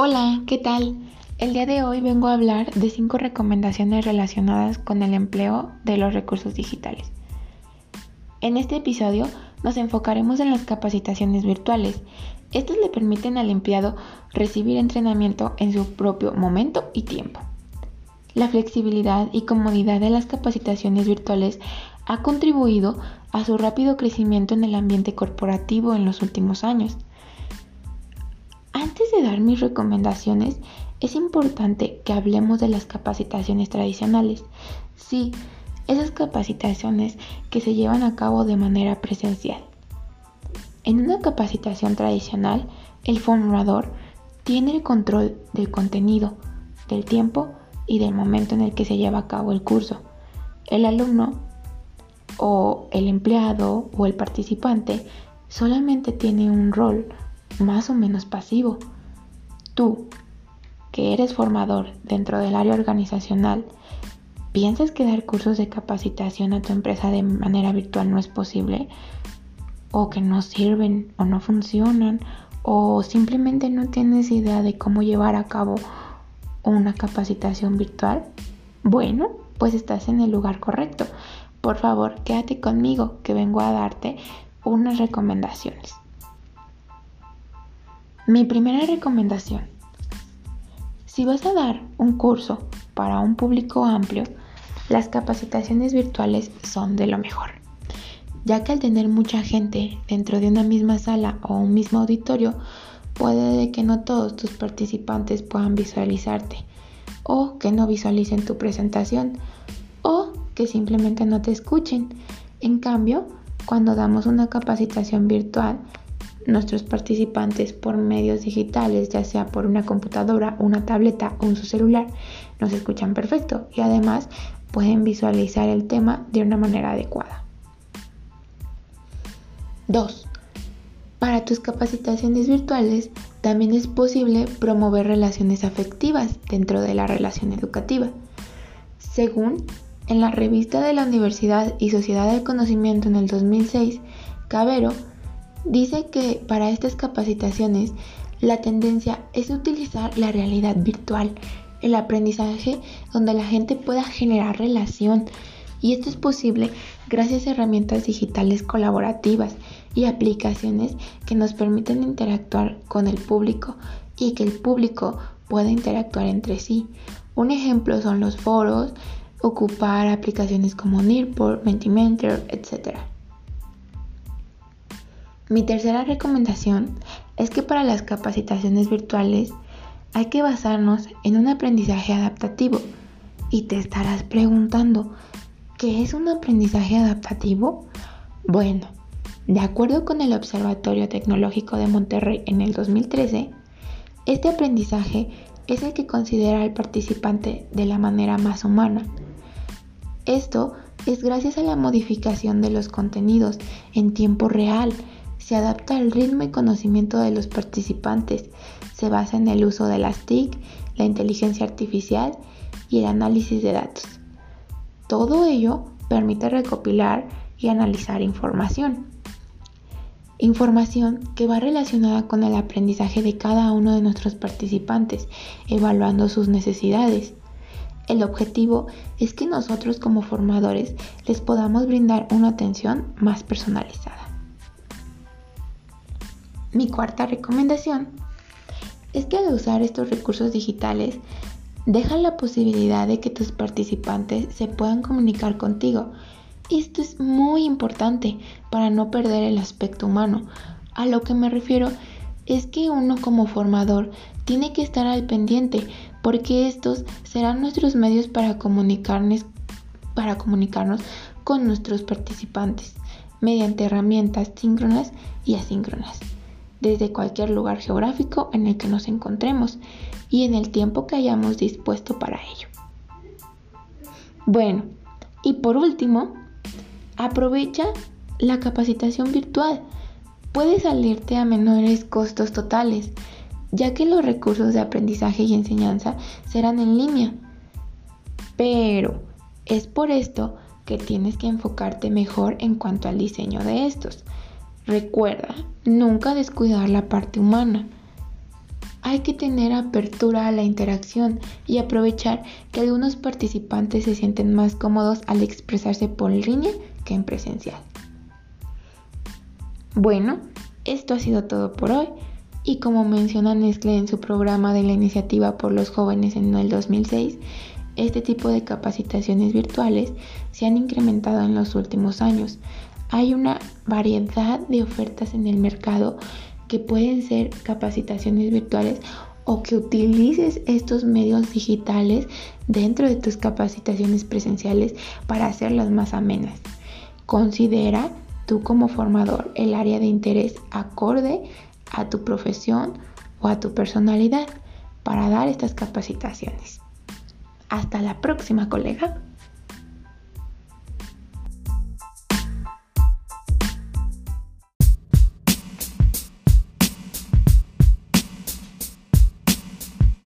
Hola, ¿qué tal? El día de hoy vengo a hablar de cinco recomendaciones relacionadas con el empleo de los recursos digitales. En este episodio nos enfocaremos en las capacitaciones virtuales. Estas le permiten al empleado recibir entrenamiento en su propio momento y tiempo. La flexibilidad y comodidad de las capacitaciones virtuales ha contribuido a su rápido crecimiento en el ambiente corporativo en los últimos años. Antes de dar mis recomendaciones, es importante que hablemos de las capacitaciones tradicionales. Sí, esas capacitaciones que se llevan a cabo de manera presencial. En una capacitación tradicional, el formador tiene el control del contenido, del tiempo y del momento en el que se lleva a cabo el curso. El alumno o el empleado o el participante solamente tiene un rol más o menos pasivo. Tú, que eres formador dentro del área organizacional, ¿piensas que dar cursos de capacitación a tu empresa de manera virtual no es posible? ¿O que no sirven o no funcionan? ¿O simplemente no tienes idea de cómo llevar a cabo una capacitación virtual? Bueno, pues estás en el lugar correcto. Por favor, quédate conmigo que vengo a darte unas recomendaciones. Mi primera recomendación. Si vas a dar un curso para un público amplio, las capacitaciones virtuales son de lo mejor, ya que al tener mucha gente dentro de una misma sala o un mismo auditorio, puede que no todos tus participantes puedan visualizarte, o que no visualicen tu presentación, o que simplemente no te escuchen. En cambio, cuando damos una capacitación virtual, nuestros participantes por medios digitales, ya sea por una computadora, una tableta o un celular, nos escuchan perfecto y además pueden visualizar el tema de una manera adecuada. 2. Para tus capacitaciones virtuales también es posible promover relaciones afectivas dentro de la relación educativa. Según en la revista de la Universidad y Sociedad del Conocimiento en el 2006, Cabero Dice que para estas capacitaciones la tendencia es utilizar la realidad virtual, el aprendizaje donde la gente pueda generar relación y esto es posible gracias a herramientas digitales colaborativas y aplicaciones que nos permiten interactuar con el público y que el público pueda interactuar entre sí. Un ejemplo son los foros, ocupar aplicaciones como Nearport, Mentimeter, etc. Mi tercera recomendación es que para las capacitaciones virtuales hay que basarnos en un aprendizaje adaptativo. Y te estarás preguntando, ¿qué es un aprendizaje adaptativo? Bueno, de acuerdo con el Observatorio Tecnológico de Monterrey en el 2013, este aprendizaje es el que considera al participante de la manera más humana. Esto es gracias a la modificación de los contenidos en tiempo real se adapta al ritmo y conocimiento de los participantes. Se basa en el uso de las TIC, la inteligencia artificial y el análisis de datos. Todo ello permite recopilar y analizar información. Información que va relacionada con el aprendizaje de cada uno de nuestros participantes, evaluando sus necesidades. El objetivo es que nosotros como formadores les podamos brindar una atención más personalizada. Mi cuarta recomendación es que al usar estos recursos digitales, deja la posibilidad de que tus participantes se puedan comunicar contigo. Esto es muy importante para no perder el aspecto humano. A lo que me refiero es que uno como formador tiene que estar al pendiente porque estos serán nuestros medios para comunicarnos, para comunicarnos con nuestros participantes mediante herramientas síncronas y asíncronas desde cualquier lugar geográfico en el que nos encontremos y en el tiempo que hayamos dispuesto para ello. Bueno, y por último, aprovecha la capacitación virtual. Puede salirte a menores costos totales, ya que los recursos de aprendizaje y enseñanza serán en línea. Pero es por esto que tienes que enfocarte mejor en cuanto al diseño de estos Recuerda, nunca descuidar la parte humana. hay que tener apertura a la interacción y aprovechar que algunos participantes se sienten más cómodos al expresarse por línea que en presencial. Bueno, esto ha sido todo por hoy y como menciona Nestlé en su programa de la iniciativa por los jóvenes en el 2006, este tipo de capacitaciones virtuales se han incrementado en los últimos años. Hay una variedad de ofertas en el mercado que pueden ser capacitaciones virtuales o que utilices estos medios digitales dentro de tus capacitaciones presenciales para hacerlas más amenas. Considera tú como formador el área de interés acorde a tu profesión o a tu personalidad para dar estas capacitaciones. Hasta la próxima, colega.